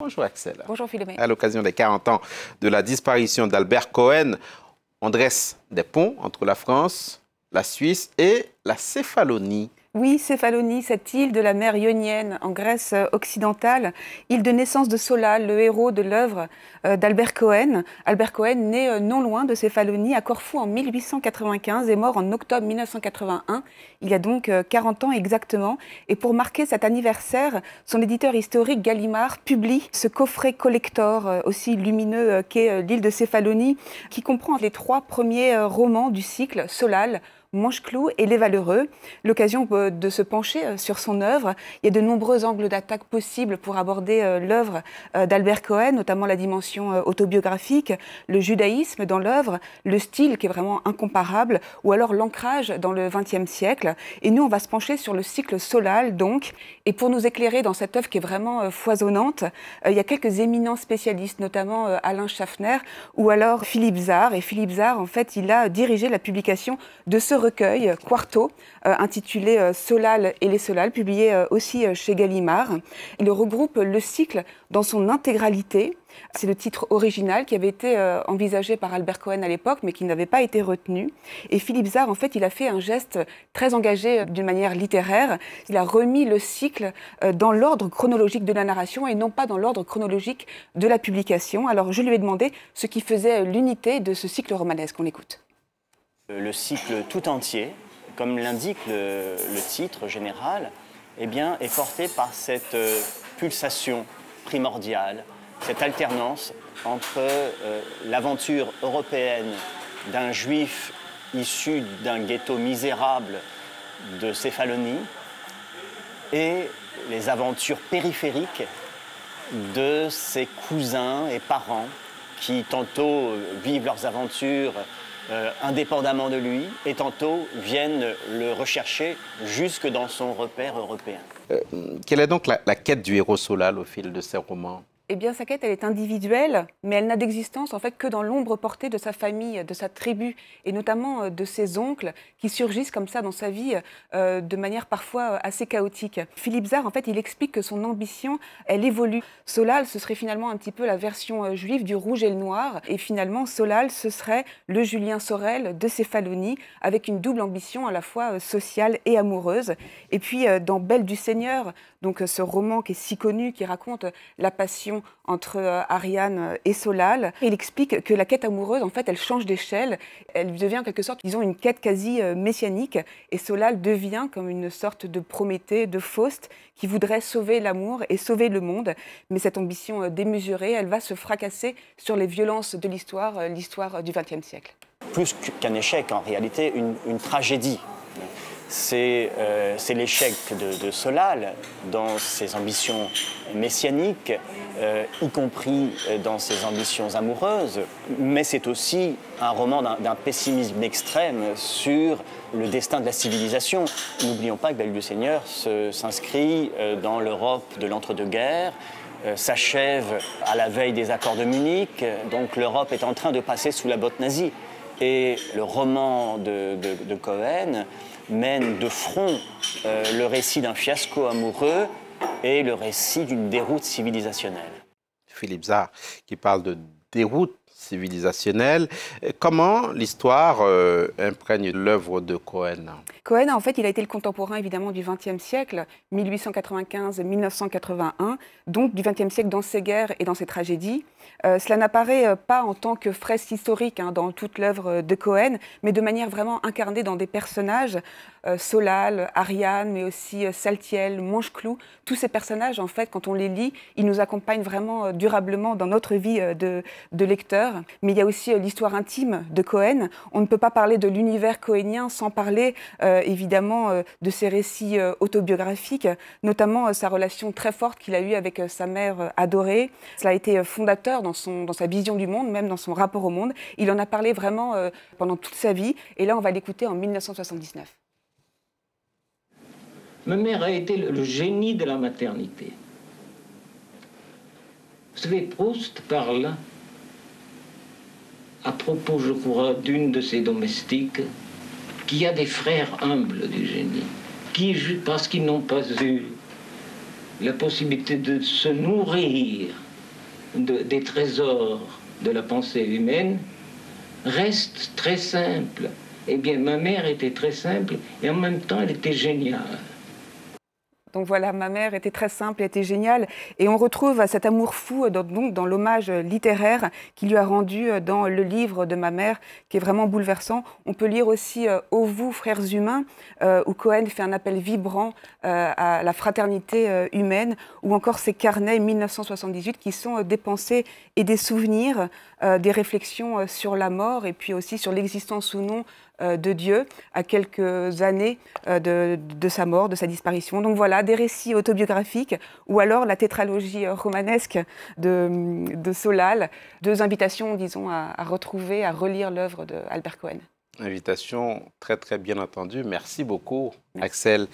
Bonjour Axel. Bonjour Philomé. À l'occasion des 40 ans de la disparition d'Albert Cohen, on dresse des ponts entre la France, la Suisse et la Céphalonie. Oui, Céphalonie, cette île de la mer Ionienne en Grèce occidentale, île de naissance de Solal, le héros de l'œuvre euh, d'Albert Cohen. Albert Cohen, né euh, non loin de Céphalonie, à Corfou en 1895 et mort en octobre 1981. Il y a donc 40 euh, ans exactement. Et pour marquer cet anniversaire, son éditeur historique Gallimard publie ce coffret collector aussi lumineux qu'est l'île de Céphalonie, qui comprend les trois premiers romans du cycle Solal, Manche-Clou et Les Valeureux. L'occasion euh, de se pencher euh, sur son œuvre. Il y a de nombreux angles d'attaque possibles pour aborder euh, l'œuvre d'Albert Cohen, notamment la dimension autobiographique, le judaïsme dans l'œuvre, le style qui est vraiment incomparable, ou alors l'ancrage dans le XXe siècle. Et nous, on va se pencher sur le cycle Solal, donc. Et pour nous éclairer dans cette œuvre qui est vraiment foisonnante, il y a quelques éminents spécialistes, notamment Alain Schaffner ou alors Philippe Zard. Et Philippe Zard, en fait, il a dirigé la publication de ce recueil, Quarto, euh, intitulé euh, Solal et les Solal, publié euh, aussi chez Gallimard. Il regroupe le cycle dans son intégralité. C'est le titre original qui avait été envisagé par Albert Cohen à l'époque, mais qui n'avait pas été retenu. Et Philippe Zard, en fait, il a fait un geste très engagé d'une manière littéraire. Il a remis le cycle dans l'ordre chronologique de la narration et non pas dans l'ordre chronologique de la publication. Alors, je lui ai demandé ce qui faisait l'unité de ce cycle romanesque. On écoute. Le cycle tout entier, comme l'indique le, titre général, eh bien, est porté par cette euh, pulsation primordiale, cette alternance entre euh, l'aventure européenne d'un juif issu d'un ghetto misérable de Céphalonie et les aventures périphériques de ses cousins et parents qui tantôt vivent leurs aventures euh, indépendamment de lui, et tantôt viennent le rechercher jusque dans son repère européen. Euh, quelle est donc la, la, quête du héros Solal au fil de ces romans? Eh bien, sa quête, elle est individuelle, mais elle n'a d'existence en fait que dans l'ombre portée de sa famille, de sa tribu, et notamment euh, de ses oncles qui surgissent comme ça dans sa vie euh, de manière parfois euh, assez chaotique. Philippe Zard, en fait, il explique que son ambition, elle évolue. Solal, ce serait finalement un petit peu la version juive du rouge et le noir, et finalement, Solal, ce serait le Julien Sorel de Céphalonie, avec une double ambition à la fois sociale et amoureuse. Et puis, dans Belle du Seigneur, donc ce roman qui est si connu, qui raconte la passion entre euh, Ariane et Solal. Il explique que la quête amoureuse, en fait, elle change d'échelle. Elle devient en quelque sorte, disons, une quête quasi euh, messianique. Et Solal devient comme une sorte de Prométhée, de Faust, qui voudrait sauver l'amour et sauver le monde. Mais cette ambition euh, démesurée, elle va se fracasser sur les violences de l'histoire, l'histoire du XXe siècle. Plus qu'un échec, en réalité, une tragédie c'est l'échec de, Solal dans ses ambitions messianiques, euh, y compris euh, dans ses ambitions amoureuses, mais c'est aussi un roman d'un pessimisme extrême sur le destin de la civilisation. N'oublions pas que Belle du Seigneur s'inscrit euh, dans l'Europe de l'entre-deux-guerres, s'achève à la veille des accords de Munich, donc l'Europe est en train de passer sous la botte nazie. Et le roman de, Cohen mène de front le récit d'un fiasco amoureux et le récit d'une déroute civilisationnelle. Philippe Zard qui parle de déroute civilisationnelle. Comment l'histoire euh, imprègne l'œuvre de Cohen? Cohen, en fait, il a été le contemporain évidemment du XXe siècle, 1895-1981, donc du XXe siècle dans ses guerres et dans ses tragédies. Euh, cela n'apparaît euh, pas en tant que fresque historique hein, dans toute l'œuvre de Cohen, mais de manière vraiment incarnée dans des personnages, Solal, Ariane, mais aussi Saltiel, Mancheclou. Tous ces personnages, en fait, quand on les lit, ils nous accompagnent vraiment durablement dans notre vie de lecteur mais il y a aussi euh, l'histoire intime de Cohen. On ne peut pas parler de l'univers cohénien sans parler euh, évidemment euh, de ses récits autobiographiques, notamment sa relation très forte qu'il a eue avec sa mère adorée. Cela a été fondateur dans, son, dans sa vision du monde, même dans son rapport au monde. Il en a parlé vraiment pendant toute sa vie, et là on va l'écouter en 1979. Ma mère a été le génie de la maternité. Vous savez, Proust parle à propos, je crois, d'une de ses domestiques, qui a des frères humbles du génie, qui, parce qu'ils n'ont pas eu la possibilité de se nourrir des trésors de la pensée humaine reste très simple. Eh bien, ma mère était très simple et en même temps, elle était géniale. Donc voilà, ma mère était très simple, elle était géniale. Et on retrouve cet amour fou dans, dans l'hommage littéraire qu'il lui a rendu euh, dans le livre de ma mère, qui est vraiment bouleversant. On peut lire aussi euh, vous, frères humains, euh, où Cohen fait un appel vibrant à la fraternité humaine, ou encore ses carnets 1978 qui sont des pensées et des souvenirs, des réflexions sur la mort et puis aussi sur l'existence ou non euh, de Dieu à quelques années euh, de, sa mort, de sa disparition. Donc voilà, des récits autobiographiques ou alors la tétralogie euh, romanesque de, Solal, deux invitations, disons, à, retrouver, à relire l'œuvre d'Albert Cohen. Invitation très très bien entendue. Merci beaucoup, Axel.